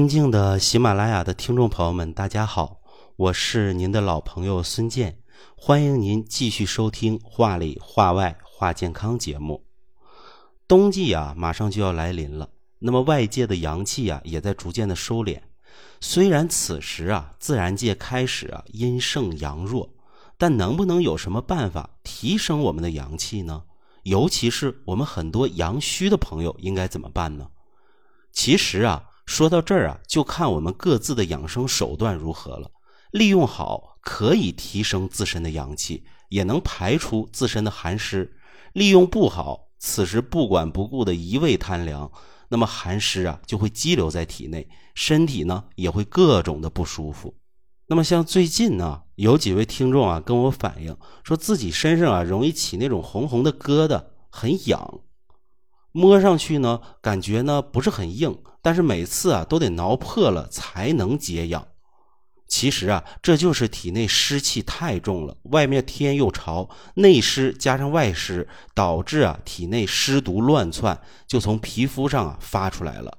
尊敬的喜马拉雅的听众朋友们，大家好，我是您的老朋友孙健，欢迎您继续收听《话里话外话健康》节目。冬季啊，马上就要来临了，那么外界的阳气啊，也在逐渐的收敛。虽然此时啊，自然界开始啊阴盛阳弱，但能不能有什么办法提升我们的阳气呢？尤其是我们很多阳虚的朋友，应该怎么办呢？其实啊。说到这儿啊，就看我们各自的养生手段如何了。利用好可以提升自身的阳气，也能排出自身的寒湿；利用不好，此时不管不顾的一味贪凉，那么寒湿啊就会积留在体内，身体呢也会各种的不舒服。那么像最近呢，有几位听众啊跟我反映，说自己身上啊容易起那种红红的疙瘩，很痒。摸上去呢，感觉呢不是很硬，但是每次啊都得挠破了才能解痒。其实啊，这就是体内湿气太重了，外面天又潮，内湿加上外湿，导致啊体内湿毒乱窜，就从皮肤上啊发出来了。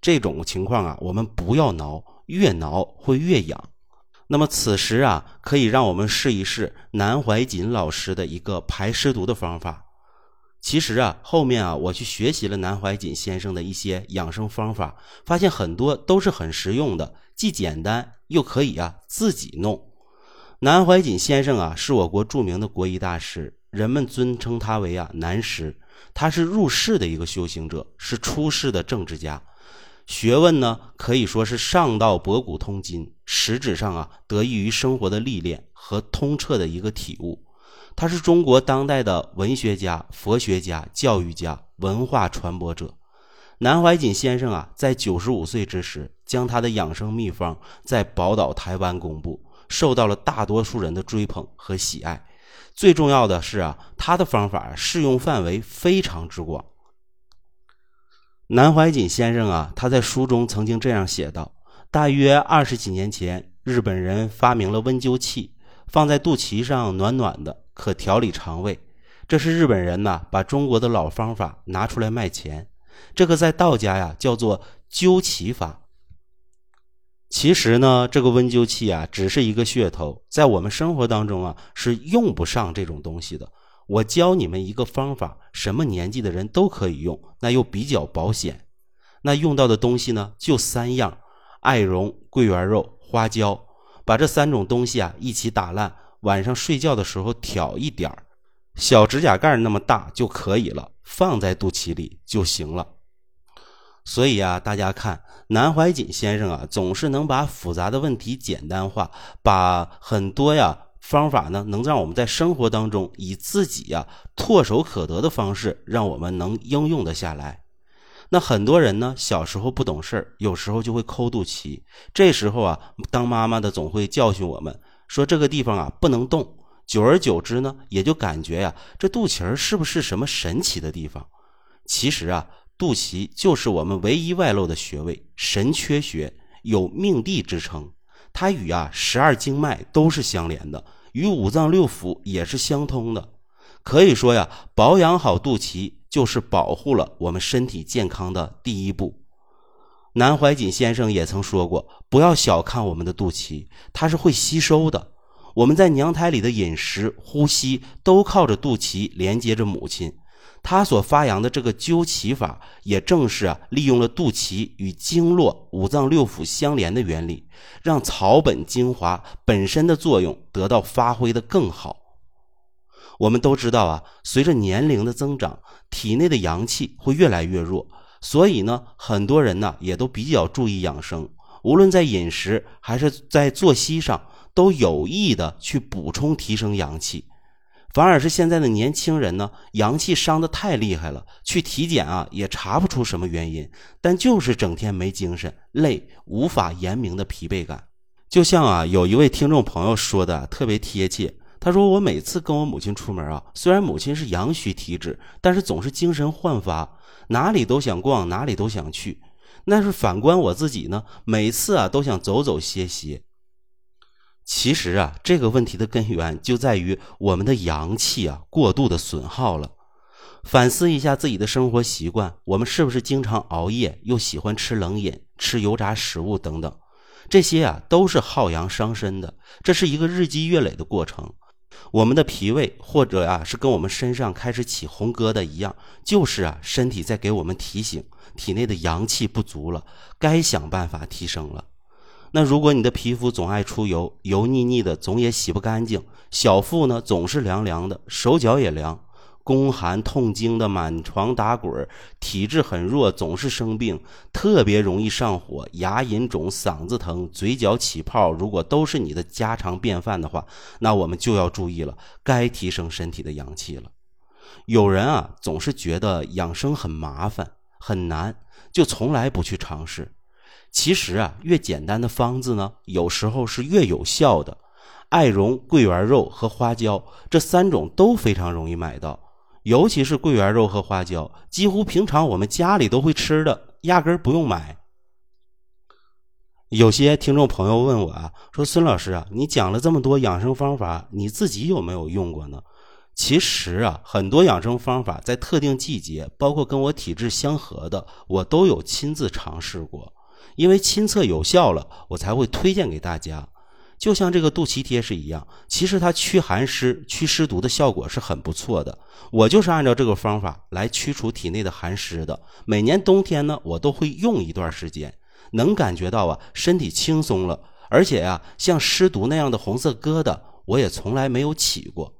这种情况啊，我们不要挠，越挠会越痒。那么此时啊，可以让我们试一试南怀瑾老师的一个排湿毒的方法。其实啊，后面啊，我去学习了南怀瑾先生的一些养生方法，发现很多都是很实用的，既简单又可以啊自己弄。南怀瑾先生啊，是我国著名的国医大师，人们尊称他为啊南师。他是入世的一个修行者，是出世的政治家，学问呢可以说是上到博古通今，实质上啊得益于生活的历练和通彻的一个体悟。他是中国当代的文学家、佛学家、教育家、文化传播者。南怀瑾先生啊，在九十五岁之时，将他的养生秘方在宝岛台湾公布，受到了大多数人的追捧和喜爱。最重要的是啊，他的方法适用范围非常之广。南怀瑾先生啊，他在书中曾经这样写道：大约二十几年前，日本人发明了温灸器，放在肚脐上，暖暖的。可调理肠胃，这是日本人呐把中国的老方法拿出来卖钱。这个在道家呀叫做灸脐法。其实呢，这个温灸器啊只是一个噱头，在我们生活当中啊是用不上这种东西的。我教你们一个方法，什么年纪的人都可以用，那又比较保险。那用到的东西呢就三样：艾绒、桂圆肉、花椒。把这三种东西啊一起打烂。晚上睡觉的时候挑一点，小指甲盖那么大就可以了，放在肚脐里就行了。所以啊，大家看南怀瑾先生啊，总是能把复杂的问题简单化，把很多呀方法呢，能让我们在生活当中以自己呀唾手可得的方式，让我们能应用的下来。那很多人呢，小时候不懂事儿，有时候就会抠肚脐，这时候啊，当妈妈的总会教训我们。说这个地方啊不能动，久而久之呢，也就感觉呀，这肚脐儿是不是什么神奇的地方？其实啊，肚脐就是我们唯一外露的穴位，神阙穴，有命地之称。它与啊十二经脉都是相连的，与五脏六腑也是相通的。可以说呀，保养好肚脐，就是保护了我们身体健康的第一步。南怀瑾先生也曾说过：“不要小看我们的肚脐，它是会吸收的。我们在娘胎里的饮食、呼吸都靠着肚脐连接着母亲。他所发扬的这个灸脐法，也正是啊，利用了肚脐与经络、五脏六腑相连的原理，让草本精华本身的作用得到发挥的更好。我们都知道啊，随着年龄的增长，体内的阳气会越来越弱。”所以呢，很多人呢也都比较注意养生，无论在饮食还是在作息上，都有意的去补充提升阳气。反而是现在的年轻人呢，阳气伤的太厉害了，去体检啊也查不出什么原因，但就是整天没精神、累，无法言明的疲惫感。就像啊，有一位听众朋友说的特别贴切，他说：“我每次跟我母亲出门啊，虽然母亲是阳虚体质，但是总是精神焕发。”哪里都想逛，哪里都想去。那是反观我自己呢，每次啊都想走走歇歇。其实啊，这个问题的根源就在于我们的阳气啊过度的损耗了。反思一下自己的生活习惯，我们是不是经常熬夜，又喜欢吃冷饮、吃油炸食物等等？这些啊都是耗阳伤身的，这是一个日积月累的过程。我们的脾胃或者啊是跟我们身上开始起红疙瘩一样，就是啊身体在给我们提醒，体内的阳气不足了，该想办法提升了。那如果你的皮肤总爱出油，油腻腻的，总也洗不干净；小腹呢总是凉凉的，手脚也凉。宫寒痛经的满床打滚，体质很弱，总是生病，特别容易上火，牙龈肿，嗓子疼，嘴角起泡。如果都是你的家常便饭的话，那我们就要注意了，该提升身体的阳气了。有人啊，总是觉得养生很麻烦很难，就从来不去尝试。其实啊，越简单的方子呢，有时候是越有效的。艾绒、桂圆肉和花椒这三种都非常容易买到。尤其是桂圆肉和花椒，几乎平常我们家里都会吃的，压根儿不用买。有些听众朋友问我啊，说孙老师啊，你讲了这么多养生方法，你自己有没有用过呢？其实啊，很多养生方法在特定季节，包括跟我体质相合的，我都有亲自尝试过，因为亲测有效了，我才会推荐给大家。就像这个肚脐贴是一样，其实它驱寒湿、驱湿毒的效果是很不错的。我就是按照这个方法来驱除体内的寒湿的。每年冬天呢，我都会用一段时间，能感觉到啊，身体轻松了。而且呀，像湿毒那样的红色疙瘩，我也从来没有起过。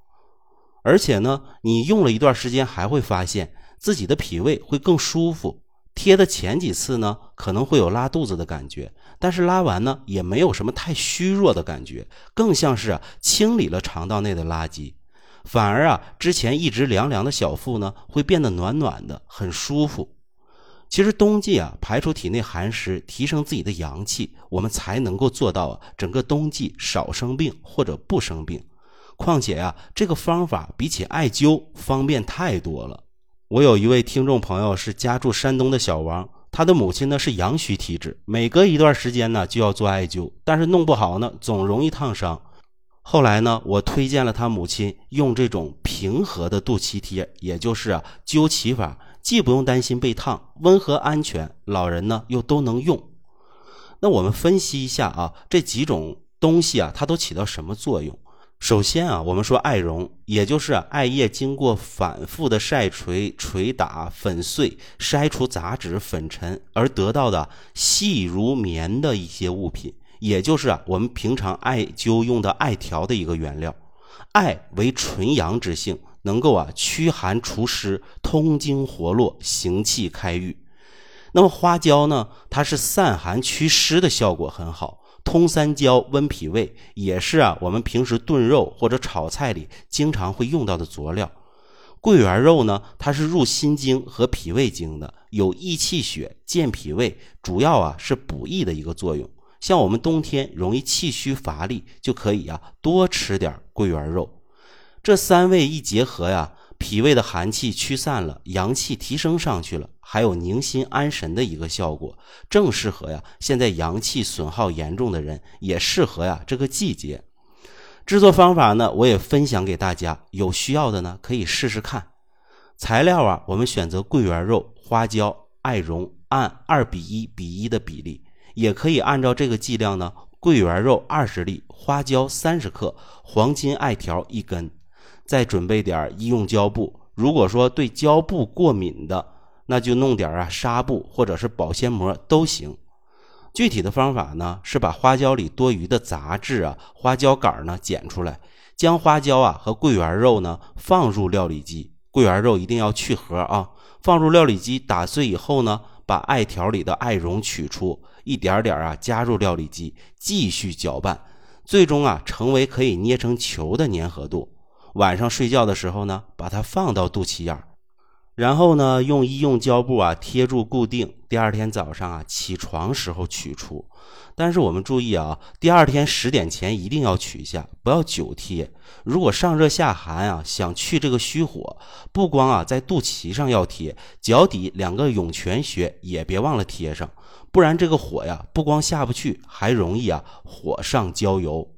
而且呢，你用了一段时间，还会发现自己的脾胃会更舒服。贴的前几次呢，可能会有拉肚子的感觉，但是拉完呢，也没有什么太虚弱的感觉，更像是啊清理了肠道内的垃圾，反而啊之前一直凉凉的小腹呢，会变得暖暖的，很舒服。其实冬季啊，排出体内寒湿，提升自己的阳气，我们才能够做到啊整个冬季少生病或者不生病。况且啊，这个方法比起艾灸方便太多了。我有一位听众朋友是家住山东的小王，他的母亲呢是阳虚体质，每隔一段时间呢就要做艾灸，但是弄不好呢总容易烫伤。后来呢，我推荐了他母亲用这种平和的肚脐贴，也就是啊灸脐法，既不用担心被烫，温和安全，老人呢又都能用。那我们分析一下啊，这几种东西啊，它都起到什么作用？首先啊，我们说艾绒，也就是艾叶经过反复的晒锤、捶打、粉碎、筛除杂质、粉尘而得到的细如棉的一些物品，也就是啊我们平常艾灸用的艾条的一个原料。艾为纯阳之性，能够啊驱寒除湿、通经活络、行气开郁。那么花椒呢，它是散寒祛湿的效果很好。通三焦、温脾胃也是啊，我们平时炖肉或者炒菜里经常会用到的佐料。桂圆肉呢，它是入心经和脾胃经的，有益气血、健脾胃，主要啊是补益的一个作用。像我们冬天容易气虚乏力，就可以啊多吃点桂圆肉。这三味一结合呀。脾胃的寒气驱散了，阳气提升上去了，还有宁心安神的一个效果，正适合呀。现在阳气损耗严重的人，也适合呀这个季节。制作方法呢，我也分享给大家，有需要的呢可以试试看。材料啊，我们选择桂圆肉、花椒、艾绒，按二比一比一的比例，也可以按照这个剂量呢，桂圆肉二十粒，花椒三十克，黄金艾条一根。再准备点医用胶布，如果说对胶布过敏的，那就弄点啊纱布或者是保鲜膜都行。具体的方法呢，是把花椒里多余的杂质啊、花椒杆呢剪出来，将花椒啊和桂圆肉呢放入料理机，桂圆肉一定要去核啊，放入料理机打碎以后呢，把艾条里的艾绒取出，一点点啊加入料理机，继续搅拌，最终啊成为可以捏成球的粘合度。晚上睡觉的时候呢，把它放到肚脐眼儿，然后呢，用医用胶布啊贴住固定。第二天早上啊，起床时候取出。但是我们注意啊，第二天十点前一定要取下，不要久贴。如果上热下寒啊，想去这个虚火，不光啊在肚脐上要贴，脚底两个涌泉穴也别忘了贴上，不然这个火呀，不光下不去，还容易啊火上浇油。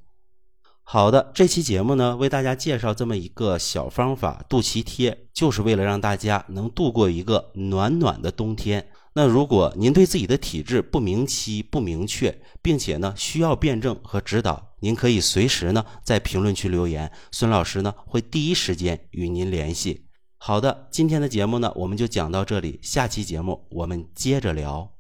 好的，这期节目呢，为大家介绍这么一个小方法——肚脐贴，就是为了让大家能度过一个暖暖的冬天。那如果您对自己的体质不明晰、不明确，并且呢需要辩证和指导，您可以随时呢在评论区留言，孙老师呢会第一时间与您联系。好的，今天的节目呢我们就讲到这里，下期节目我们接着聊。